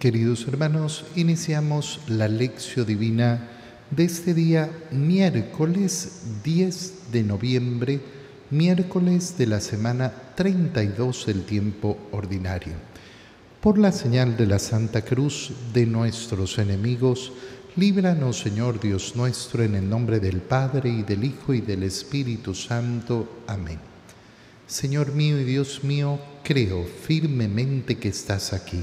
Queridos hermanos, iniciamos la lección divina de este día miércoles 10 de noviembre, miércoles de la semana 32 del tiempo ordinario. Por la señal de la Santa Cruz de nuestros enemigos, líbranos Señor Dios nuestro en el nombre del Padre y del Hijo y del Espíritu Santo. Amén. Señor mío y Dios mío, creo firmemente que estás aquí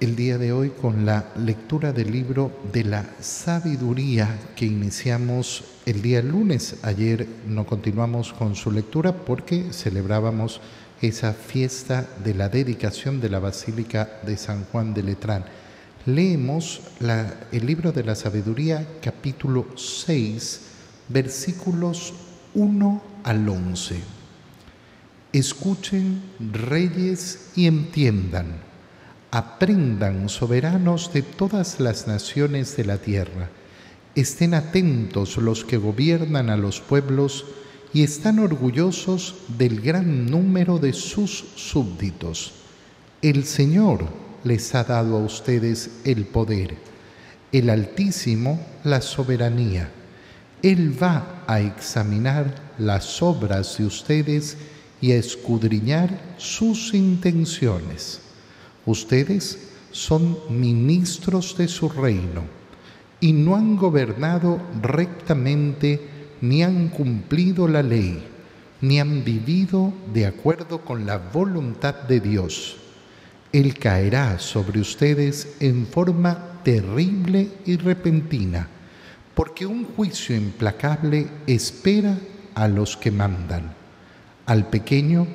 el día de hoy con la lectura del libro de la sabiduría que iniciamos el día lunes. Ayer no continuamos con su lectura porque celebrábamos esa fiesta de la dedicación de la Basílica de San Juan de Letrán. Leemos el libro de la sabiduría capítulo 6 versículos 1 al 11. Escuchen reyes y entiendan Aprendan, soberanos de todas las naciones de la tierra. Estén atentos los que gobiernan a los pueblos y están orgullosos del gran número de sus súbditos. El Señor les ha dado a ustedes el poder, el Altísimo la soberanía. Él va a examinar las obras de ustedes y a escudriñar sus intenciones. Ustedes son ministros de su reino y no han gobernado rectamente ni han cumplido la ley, ni han vivido de acuerdo con la voluntad de Dios. Él caerá sobre ustedes en forma terrible y repentina, porque un juicio implacable espera a los que mandan. Al pequeño,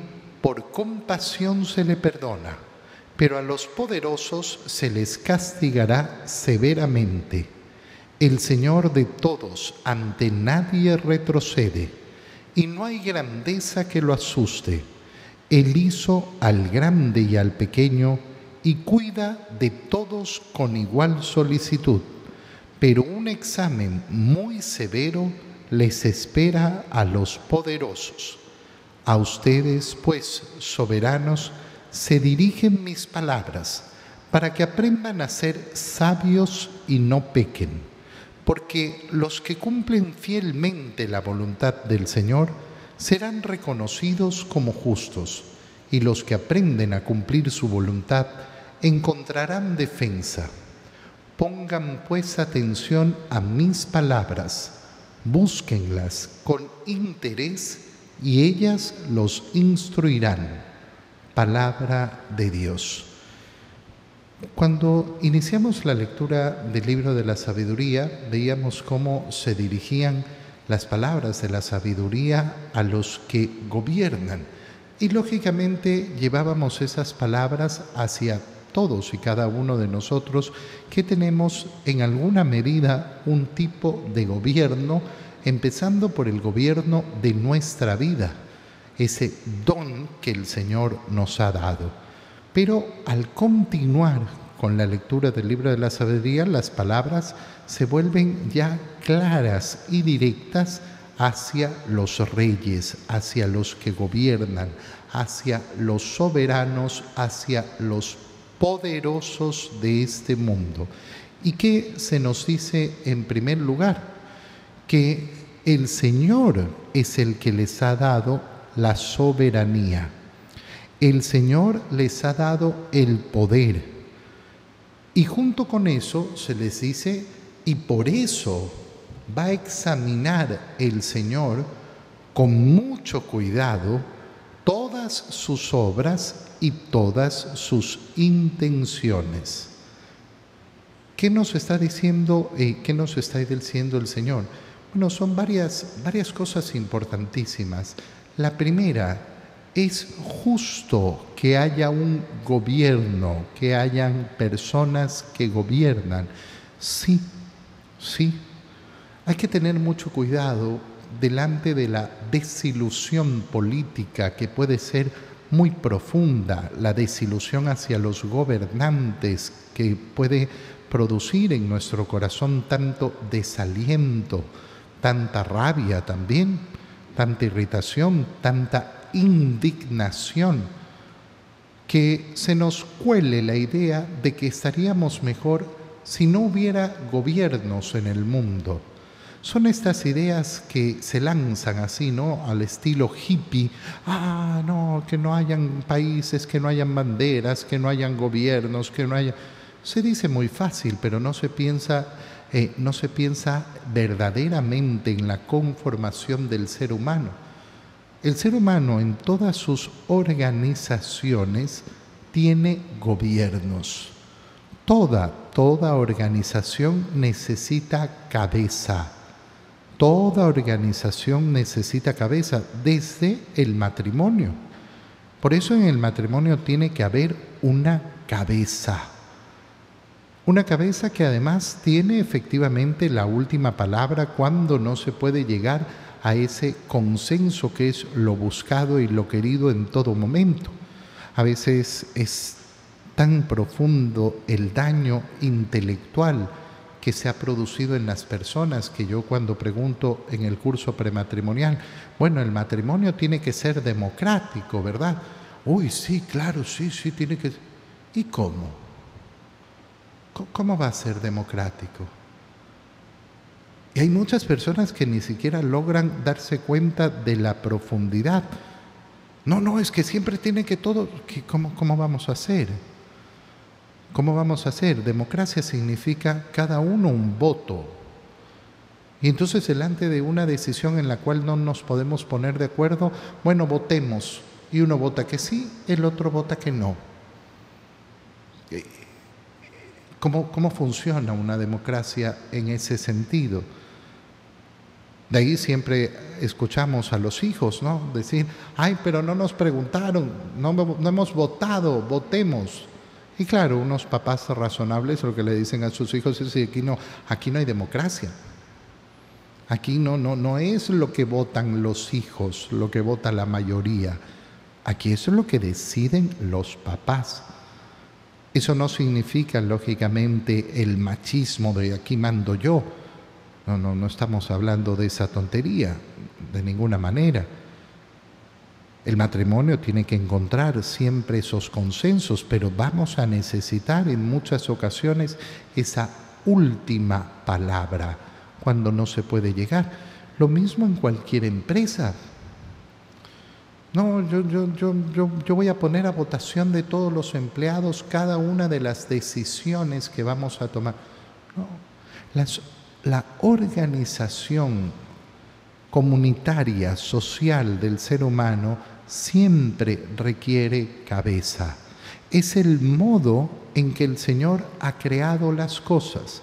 por compasión se le perdona pero a los poderosos se les castigará severamente. El Señor de todos ante nadie retrocede, y no hay grandeza que lo asuste. Él hizo al grande y al pequeño, y cuida de todos con igual solicitud. Pero un examen muy severo les espera a los poderosos. A ustedes, pues, soberanos, se dirigen mis palabras para que aprendan a ser sabios y no pequen, porque los que cumplen fielmente la voluntad del Señor serán reconocidos como justos, y los que aprenden a cumplir su voluntad encontrarán defensa. Pongan pues atención a mis palabras, búsquenlas con interés y ellas los instruirán palabra de Dios. Cuando iniciamos la lectura del libro de la sabiduría, veíamos cómo se dirigían las palabras de la sabiduría a los que gobiernan. Y lógicamente llevábamos esas palabras hacia todos y cada uno de nosotros que tenemos en alguna medida un tipo de gobierno, empezando por el gobierno de nuestra vida ese don que el Señor nos ha dado. Pero al continuar con la lectura del libro de la sabiduría, las palabras se vuelven ya claras y directas hacia los reyes, hacia los que gobiernan, hacia los soberanos, hacia los poderosos de este mundo. ¿Y qué se nos dice en primer lugar? Que el Señor es el que les ha dado la soberanía. El Señor les ha dado el poder. Y junto con eso se les dice, y por eso va a examinar el Señor con mucho cuidado todas sus obras y todas sus intenciones. ¿Qué nos está diciendo, eh, qué nos está diciendo el Señor? Bueno, son varias, varias cosas importantísimas. La primera, es justo que haya un gobierno, que hayan personas que gobiernan. Sí, sí. Hay que tener mucho cuidado delante de la desilusión política que puede ser muy profunda, la desilusión hacia los gobernantes que puede producir en nuestro corazón tanto desaliento, tanta rabia también, tanta irritación, tanta indignación, que se nos cuele la idea de que estaríamos mejor si no hubiera gobiernos en el mundo son estas ideas que se lanzan así, ¿no? Al estilo hippie. Ah, no, que no hayan países, que no hayan banderas, que no hayan gobiernos, que no haya... Se dice muy fácil, pero no se piensa, eh, no se piensa verdaderamente en la conformación del ser humano. El ser humano en todas sus organizaciones tiene gobiernos. Toda, toda organización necesita cabeza Toda organización necesita cabeza, desde el matrimonio. Por eso en el matrimonio tiene que haber una cabeza. Una cabeza que además tiene efectivamente la última palabra cuando no se puede llegar a ese consenso que es lo buscado y lo querido en todo momento. A veces es tan profundo el daño intelectual que se ha producido en las personas, que yo cuando pregunto en el curso prematrimonial, bueno, el matrimonio tiene que ser democrático, ¿verdad? Uy, sí, claro, sí, sí, tiene que... ¿Y cómo? ¿Cómo va a ser democrático? Y hay muchas personas que ni siquiera logran darse cuenta de la profundidad. No, no, es que siempre tiene que todo, ¿cómo, cómo vamos a hacer? ¿Cómo vamos a hacer? Democracia significa cada uno un voto. Y entonces delante de una decisión en la cual no nos podemos poner de acuerdo, bueno, votemos. Y uno vota que sí, el otro vota que no. ¿Cómo, cómo funciona una democracia en ese sentido? De ahí siempre escuchamos a los hijos, ¿no? Decir, ay, pero no nos preguntaron, no, no hemos votado, votemos. Y claro, unos papás razonables lo que le dicen a sus hijos es aquí no, aquí no hay democracia. Aquí no, no, no es lo que votan los hijos, lo que vota la mayoría. Aquí es lo que deciden los papás. Eso no significa, lógicamente, el machismo de aquí mando yo. No, no, no estamos hablando de esa tontería, de ninguna manera. El matrimonio tiene que encontrar siempre esos consensos, pero vamos a necesitar en muchas ocasiones esa última palabra cuando no se puede llegar. Lo mismo en cualquier empresa. No, yo, yo, yo, yo, voy a poner a votación de todos los empleados cada una de las decisiones que vamos a tomar. la organización comunitaria, social del ser humano siempre requiere cabeza. Es el modo en que el Señor ha creado las cosas.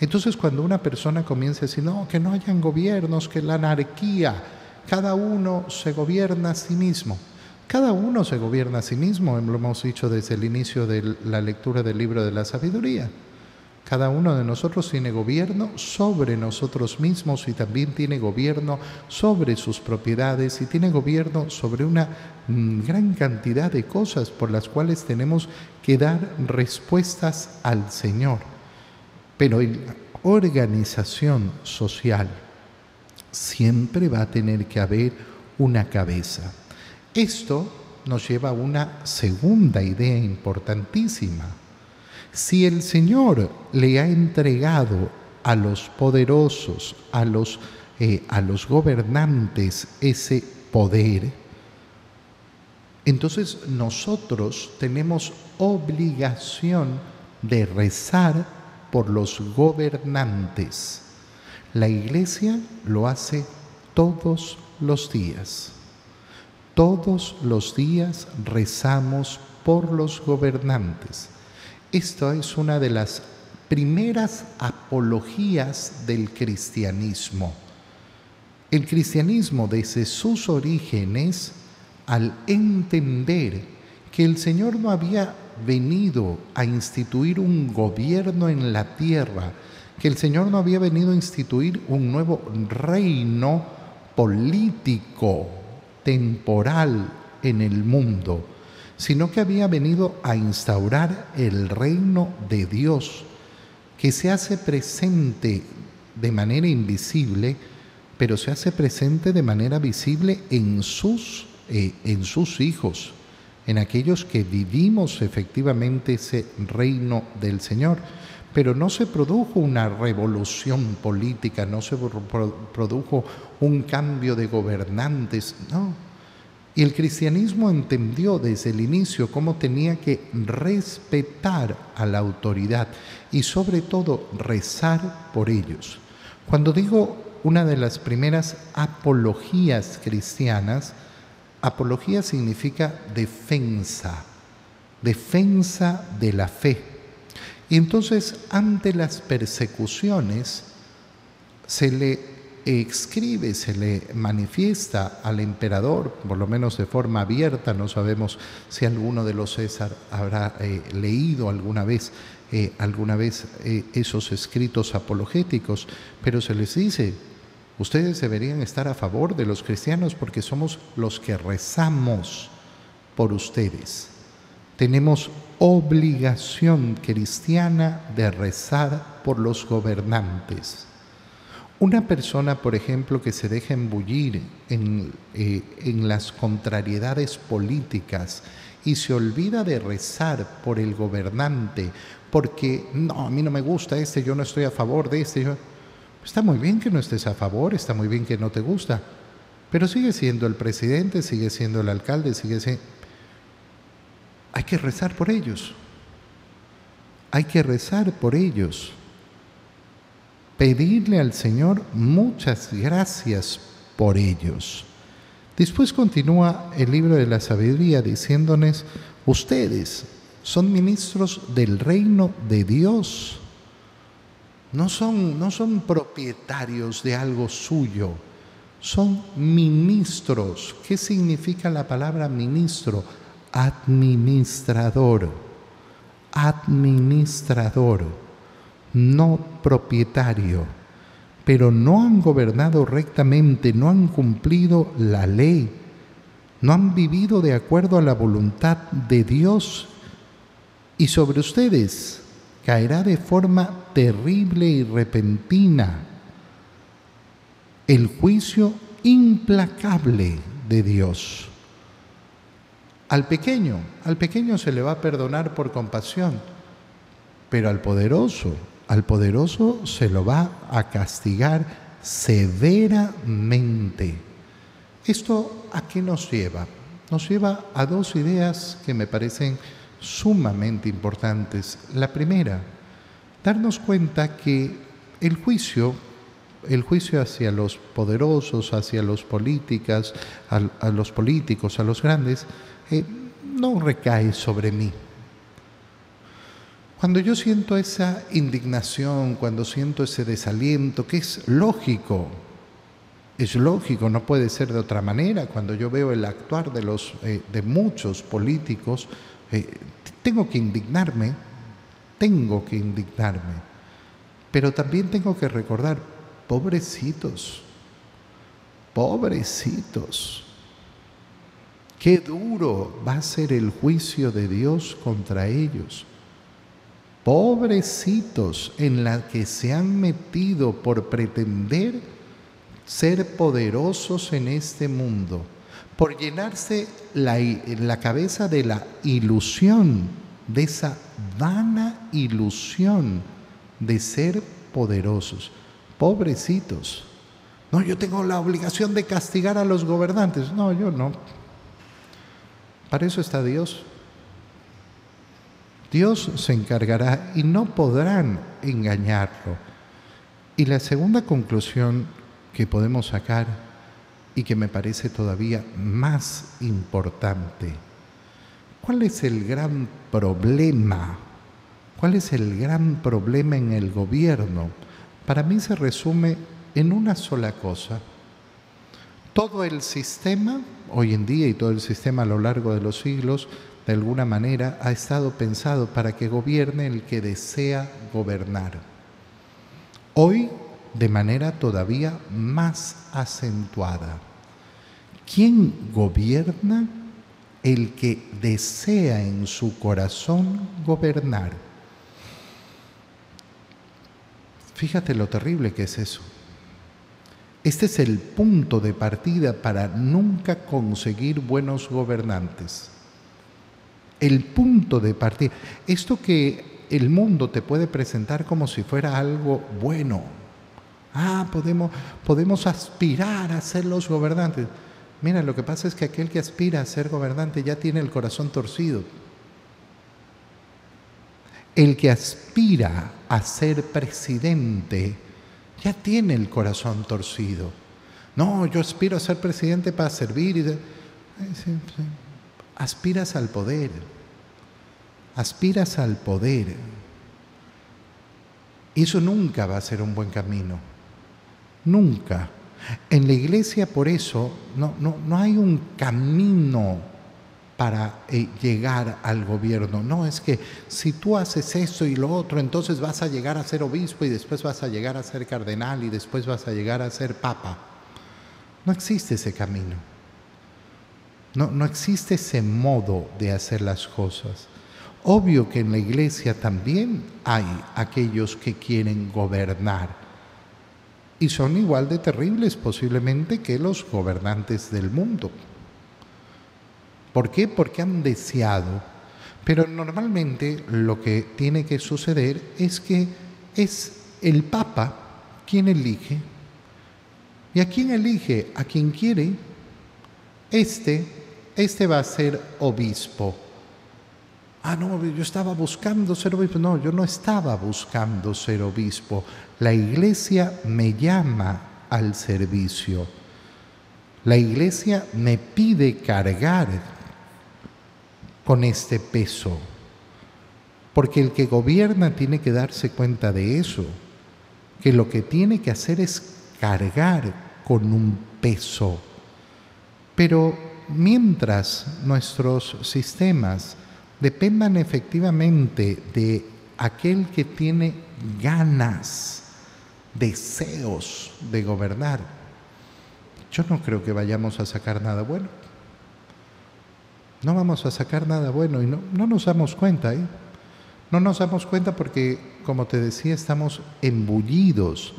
Entonces cuando una persona comienza a decir, no, que no hayan gobiernos, que la anarquía, cada uno se gobierna a sí mismo. Cada uno se gobierna a sí mismo, lo hemos dicho desde el inicio de la lectura del libro de la sabiduría. Cada uno de nosotros tiene gobierno sobre nosotros mismos y también tiene gobierno sobre sus propiedades y tiene gobierno sobre una mm, gran cantidad de cosas por las cuales tenemos que dar respuestas al Señor. Pero en organización social siempre va a tener que haber una cabeza. Esto nos lleva a una segunda idea importantísima si el Señor le ha entregado a los poderosos, a los, eh, a los gobernantes ese poder, entonces nosotros tenemos obligación de rezar por los gobernantes. La iglesia lo hace todos los días. Todos los días rezamos por los gobernantes. Esto es una de las primeras apologías del cristianismo. El cristianismo desde sus orígenes, al entender que el Señor no había venido a instituir un gobierno en la tierra que el Señor no había venido a instituir un nuevo reino político, temporal en el mundo, sino que había venido a instaurar el reino de Dios, que se hace presente de manera invisible, pero se hace presente de manera visible en sus, eh, en sus hijos, en aquellos que vivimos efectivamente ese reino del Señor. Pero no se produjo una revolución política, no se produjo un cambio de gobernantes, no. Y el cristianismo entendió desde el inicio cómo tenía que respetar a la autoridad y sobre todo rezar por ellos. Cuando digo una de las primeras apologías cristianas, apología significa defensa, defensa de la fe. Y entonces ante las persecuciones se le escribe, se le manifiesta al emperador, por lo menos de forma abierta, no sabemos si alguno de los César habrá eh, leído alguna vez eh, alguna vez eh, esos escritos apologéticos, pero se les dice, ustedes deberían estar a favor de los cristianos porque somos los que rezamos por ustedes. Tenemos obligación cristiana de rezar por los gobernantes. Una persona, por ejemplo, que se deja embullir en, eh, en las contrariedades políticas y se olvida de rezar por el gobernante, porque no, a mí no me gusta este, yo no estoy a favor de este. Está muy bien que no estés a favor, está muy bien que no te gusta, pero sigue siendo el presidente, sigue siendo el alcalde, sigue siendo... Hay que rezar por ellos. Hay que rezar por ellos. Pedirle al Señor muchas gracias por ellos. Después continúa el libro de la sabiduría diciéndonos, ustedes son ministros del reino de Dios. No son, no son propietarios de algo suyo, son ministros. ¿Qué significa la palabra ministro? Administrador. Administrador, no propietario. Pero no han gobernado rectamente, no han cumplido la ley, no han vivido de acuerdo a la voluntad de Dios y sobre ustedes caerá de forma terrible y repentina el juicio implacable de Dios. Al pequeño, al pequeño se le va a perdonar por compasión, pero al poderoso, al poderoso se lo va a castigar severamente. ¿Esto a qué nos lleva? Nos lleva a dos ideas que me parecen sumamente importantes. La primera, darnos cuenta que el juicio, el juicio hacia los poderosos, hacia los políticas, a, los políticos, a los grandes, eh, no recae sobre mí. Cuando yo siento esa indignación, cuando siento ese desaliento, que es lógico, es lógico, no puede ser de otra manera. Cuando yo veo el actuar de, los, eh, de muchos políticos, eh, tengo que indignarme, tengo que indignarme, pero también tengo que recordar, pobrecitos, pobrecitos, qué duro va a ser el juicio de Dios contra ellos. Pobrecitos en la que se han metido por pretender ser poderosos en este mundo por llenarse la, la cabeza de la ilusión, de esa vana ilusión de ser poderosos. Pobrecitos. No, yo tengo la obligación de castigar a los gobernantes. No, yo no. Para eso está Dios. Dios se encargará y no podrán engañarlo. Y la segunda conclusión que podemos sacar y que me parece todavía más importante. ¿Cuál es el gran problema? ¿Cuál es el gran problema en el gobierno? Para mí se resume en una sola cosa. Todo el sistema, hoy en día y todo el sistema a lo largo de los siglos, de alguna manera ha estado pensado para que gobierne el que desea gobernar. Hoy de manera todavía más acentuada. ¿Quién gobierna? El que desea en su corazón gobernar. Fíjate lo terrible que es eso. Este es el punto de partida para nunca conseguir buenos gobernantes. El punto de partida. Esto que el mundo te puede presentar como si fuera algo bueno. Ah, podemos, podemos aspirar a ser los gobernantes. Mira, lo que pasa es que aquel que aspira a ser gobernante ya tiene el corazón torcido. El que aspira a ser presidente ya tiene el corazón torcido. No, yo aspiro a ser presidente para servir. Aspiras al poder. Aspiras al poder. Y eso nunca va a ser un buen camino. Nunca. En la iglesia por eso no, no, no hay un camino para eh, llegar al gobierno. No, es que si tú haces eso y lo otro, entonces vas a llegar a ser obispo y después vas a llegar a ser cardenal y después vas a llegar a ser papa. No existe ese camino. No, no existe ese modo de hacer las cosas. Obvio que en la iglesia también hay aquellos que quieren gobernar y son igual de terribles posiblemente que los gobernantes del mundo. ¿Por qué? Porque han deseado. Pero normalmente lo que tiene que suceder es que es el Papa quien elige. ¿Y a quién elige? A quien quiere. Este, este va a ser obispo. Ah, no, yo estaba buscando ser obispo. No, yo no estaba buscando ser obispo. La iglesia me llama al servicio. La iglesia me pide cargar con este peso. Porque el que gobierna tiene que darse cuenta de eso, que lo que tiene que hacer es cargar con un peso. Pero mientras nuestros sistemas dependan efectivamente de aquel que tiene ganas, deseos de gobernar, yo no creo que vayamos a sacar nada bueno no vamos a sacar nada bueno y no, no nos damos cuenta. ¿eh? No nos damos cuenta porque, como te decía, estamos embullidos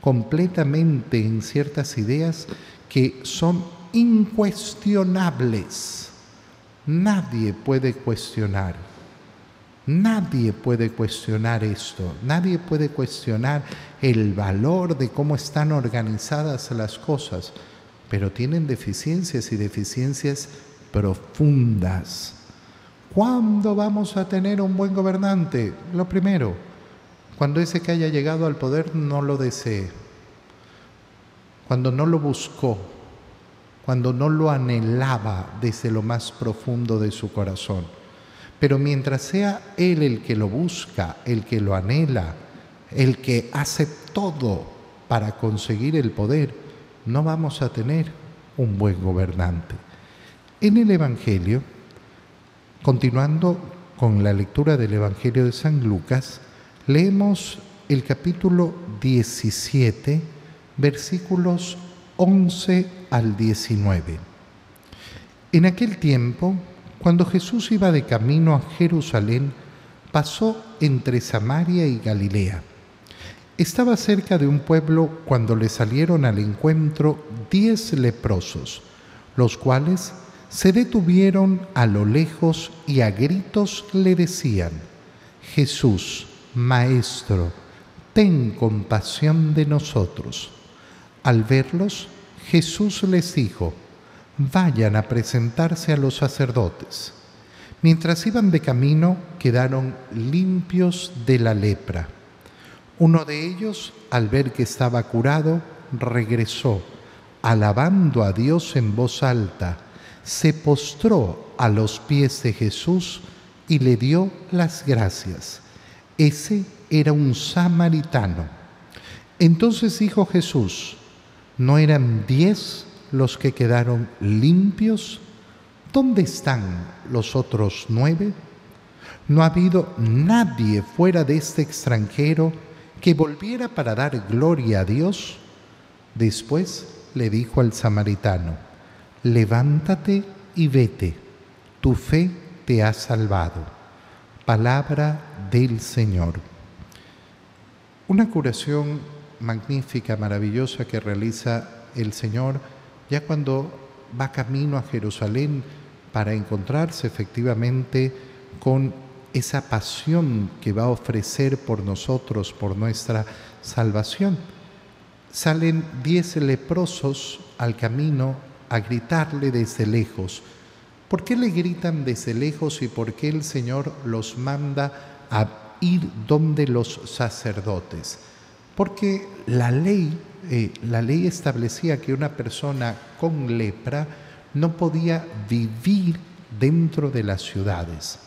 completamente en ciertas ideas que son incuestionables. Nadie puede cuestionar. Nadie puede cuestionar esto. Nadie puede cuestionar el valor de cómo están organizadas las cosas. Pero tienen deficiencias y deficiencias profundas. ¿Cuándo vamos a tener un buen gobernante? Lo primero, cuando ese que haya llegado al poder no lo desee, cuando no lo buscó, cuando no lo anhelaba desde lo más profundo de su corazón. Pero mientras sea Él el que lo busca, el que lo anhela, el que hace todo para conseguir el poder, no vamos a tener un buen gobernante. En el Evangelio, continuando con la lectura del Evangelio de San Lucas, leemos el capítulo 17, versículos 11 al 19. En aquel tiempo, cuando Jesús iba de camino a Jerusalén, pasó entre Samaria y Galilea. Estaba cerca de un pueblo cuando le salieron al encuentro diez leprosos, los cuales se detuvieron a lo lejos y a gritos le decían, Jesús, Maestro, ten compasión de nosotros. Al verlos, Jesús les dijo, vayan a presentarse a los sacerdotes. Mientras iban de camino, quedaron limpios de la lepra. Uno de ellos, al ver que estaba curado, regresó, alabando a Dios en voz alta, se postró a los pies de Jesús y le dio las gracias. Ese era un samaritano. Entonces dijo Jesús, ¿no eran diez los que quedaron limpios? ¿Dónde están los otros nueve? No ha habido nadie fuera de este extranjero que volviera para dar gloria a Dios, después le dijo al samaritano, levántate y vete, tu fe te ha salvado. Palabra del Señor. Una curación magnífica, maravillosa que realiza el Señor ya cuando va camino a Jerusalén para encontrarse efectivamente con esa pasión que va a ofrecer por nosotros, por nuestra salvación. Salen diez leprosos al camino a gritarle desde lejos. ¿Por qué le gritan desde lejos y por qué el Señor los manda a ir donde los sacerdotes? Porque la ley, eh, la ley establecía que una persona con lepra no podía vivir dentro de las ciudades.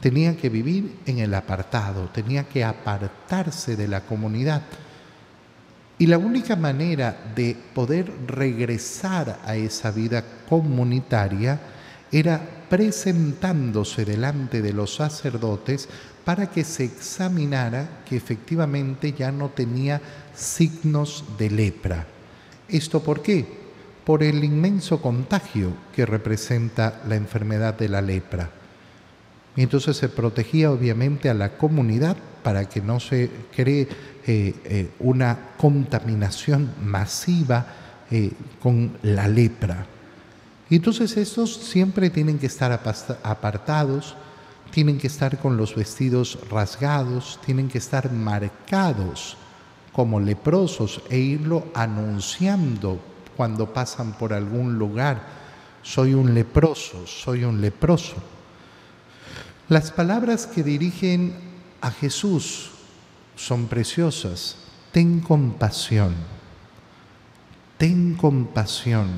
Tenía que vivir en el apartado, tenía que apartarse de la comunidad. Y la única manera de poder regresar a esa vida comunitaria era presentándose delante de los sacerdotes para que se examinara que efectivamente ya no tenía signos de lepra. ¿Esto por qué? por el inmenso contagio que representa la enfermedad de la lepra. Y entonces se protegía obviamente a la comunidad para que no se cree eh, eh, una contaminación masiva eh, con la lepra. Entonces estos siempre tienen que estar apartados, tienen que estar con los vestidos rasgados, tienen que estar marcados como leprosos e irlo anunciando cuando pasan por algún lugar. Soy un leproso, soy un leproso. Las palabras que dirigen a Jesús son preciosas. Ten compasión. Ten compasión.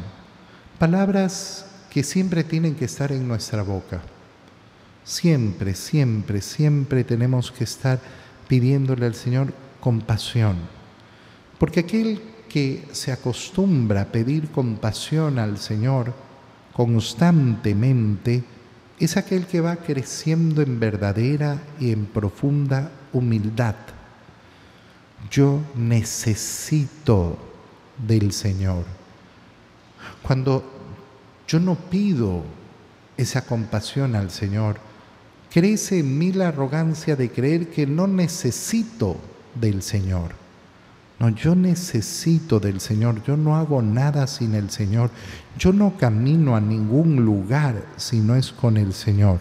Palabras que siempre tienen que estar en nuestra boca. Siempre, siempre, siempre tenemos que estar pidiéndole al Señor compasión. Porque aquel que se acostumbra a pedir compasión al Señor constantemente es aquel que va creciendo en verdadera y en profunda humildad. Yo necesito del Señor. Cuando yo no pido esa compasión al Señor, crece en mí la arrogancia de creer que no necesito del Señor. No, yo necesito del Señor, yo no hago nada sin el Señor, yo no camino a ningún lugar si no es con el Señor.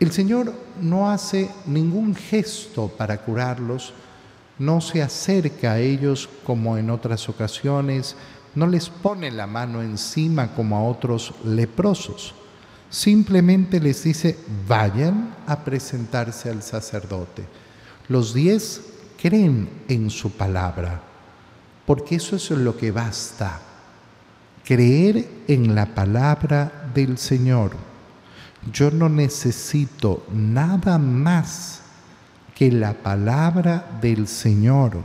El Señor no hace ningún gesto para curarlos, no se acerca a ellos como en otras ocasiones, no les pone la mano encima como a otros leprosos. Simplemente les dice, vayan a presentarse al sacerdote. Los diez creen en su palabra, porque eso es lo que basta, creer en la palabra del Señor. Yo no necesito nada más que la palabra del Señor.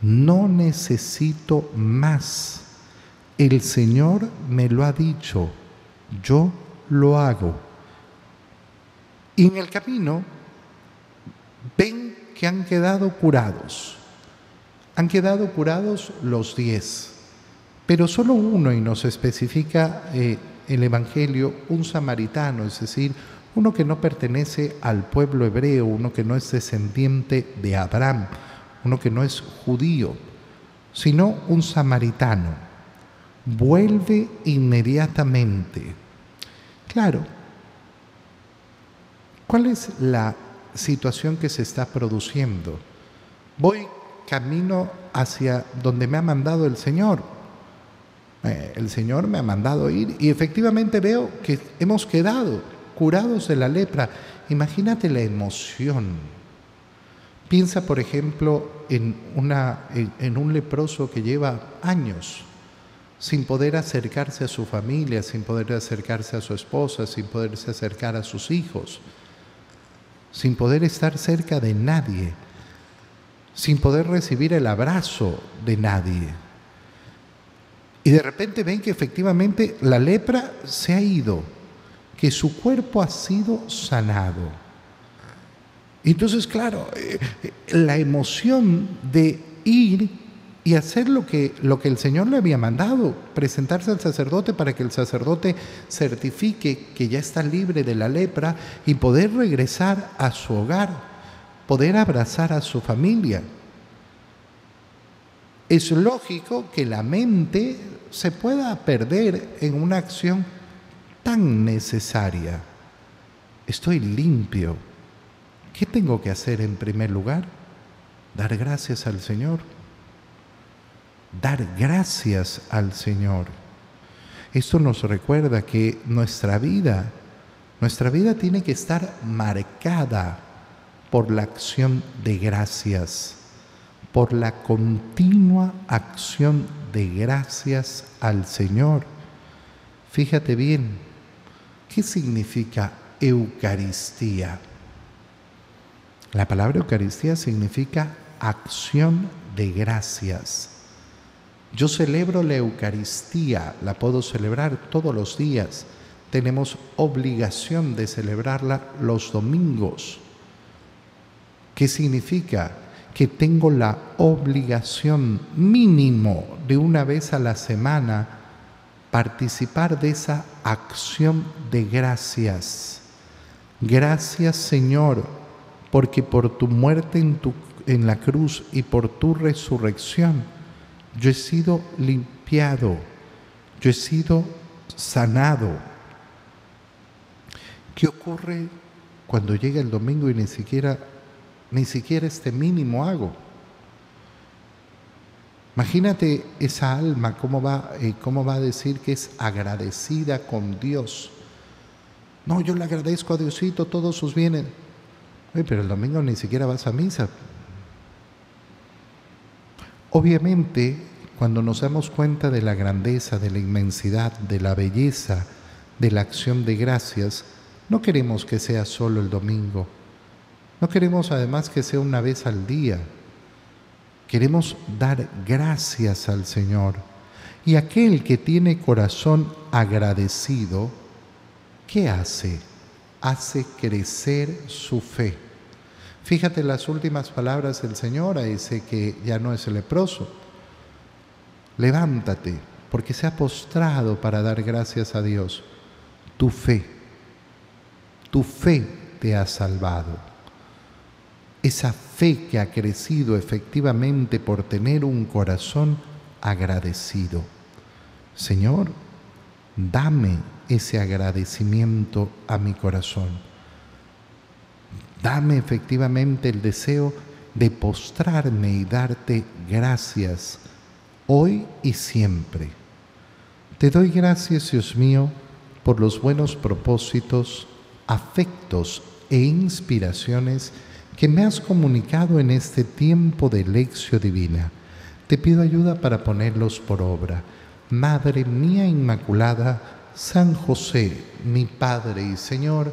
No necesito más. El Señor me lo ha dicho, yo lo hago. Y en el camino ven que han quedado curados. Han quedado curados los diez, pero solo uno, y nos especifica eh, el Evangelio, un samaritano, es decir, uno que no pertenece al pueblo hebreo, uno que no es descendiente de Abraham, uno que no es judío, sino un samaritano. Vuelve inmediatamente. Claro, ¿cuál es la situación que se está produciendo. Voy camino hacia donde me ha mandado el Señor. Eh, el Señor me ha mandado ir y efectivamente veo que hemos quedado curados de la lepra. Imagínate la emoción. Piensa, por ejemplo, en, en un leproso que lleva años sin poder acercarse a su familia, sin poder acercarse a su esposa, sin poderse acercar a sus hijos sin poder estar cerca de nadie, sin poder recibir el abrazo de nadie. Y de repente ven que efectivamente la lepra se ha ido, que su cuerpo ha sido sanado. Entonces, claro, eh, eh, la emoción de ir y hacer lo que, lo que el Señor le había mandado, presentarse al sacerdote para que el sacerdote certifique que ya está libre de la lepra y poder regresar a su hogar, poder abrazar a su familia. Es lógico que la mente se pueda perder en una acción tan necesaria. Estoy limpio. ¿Qué tengo que hacer en primer lugar? Dar gracias al Señor. Dar gracias al Señor. Esto nos recuerda que nuestra vida, nuestra vida tiene que estar marcada por la acción de gracias, por la continua acción de gracias al Señor. Fíjate bien, ¿qué significa Eucaristía? La palabra Eucaristía significa acción de gracias. Yo celebro la Eucaristía, la puedo celebrar todos los días. Tenemos obligación de celebrarla los domingos. ¿Qué significa? Que tengo la obligación mínimo de una vez a la semana participar de esa acción de gracias. Gracias Señor porque por tu muerte en, en la cruz y por tu resurrección, yo he sido limpiado, yo he sido sanado. ¿Qué ocurre cuando llega el domingo y ni siquiera, ni siquiera este mínimo hago? Imagínate esa alma, cómo va, eh, cómo va a decir que es agradecida con Dios. No, yo le agradezco a Diosito todos sus bienes pero el domingo ni siquiera vas a misa. Obviamente, cuando nos damos cuenta de la grandeza, de la inmensidad, de la belleza, de la acción de gracias, no queremos que sea solo el domingo. No queremos además que sea una vez al día. Queremos dar gracias al Señor. Y aquel que tiene corazón agradecido, ¿qué hace? hace crecer su fe. Fíjate las últimas palabras del Señor a ese que ya no es leproso. Levántate, porque se ha postrado para dar gracias a Dios. Tu fe, tu fe te ha salvado. Esa fe que ha crecido efectivamente por tener un corazón agradecido. Señor, dame ese agradecimiento a mi corazón. Dame efectivamente el deseo de postrarme y darte gracias hoy y siempre. Te doy gracias, Dios mío, por los buenos propósitos, afectos e inspiraciones que me has comunicado en este tiempo de lección divina. Te pido ayuda para ponerlos por obra. Madre mía Inmaculada, San José, mi Padre y Señor,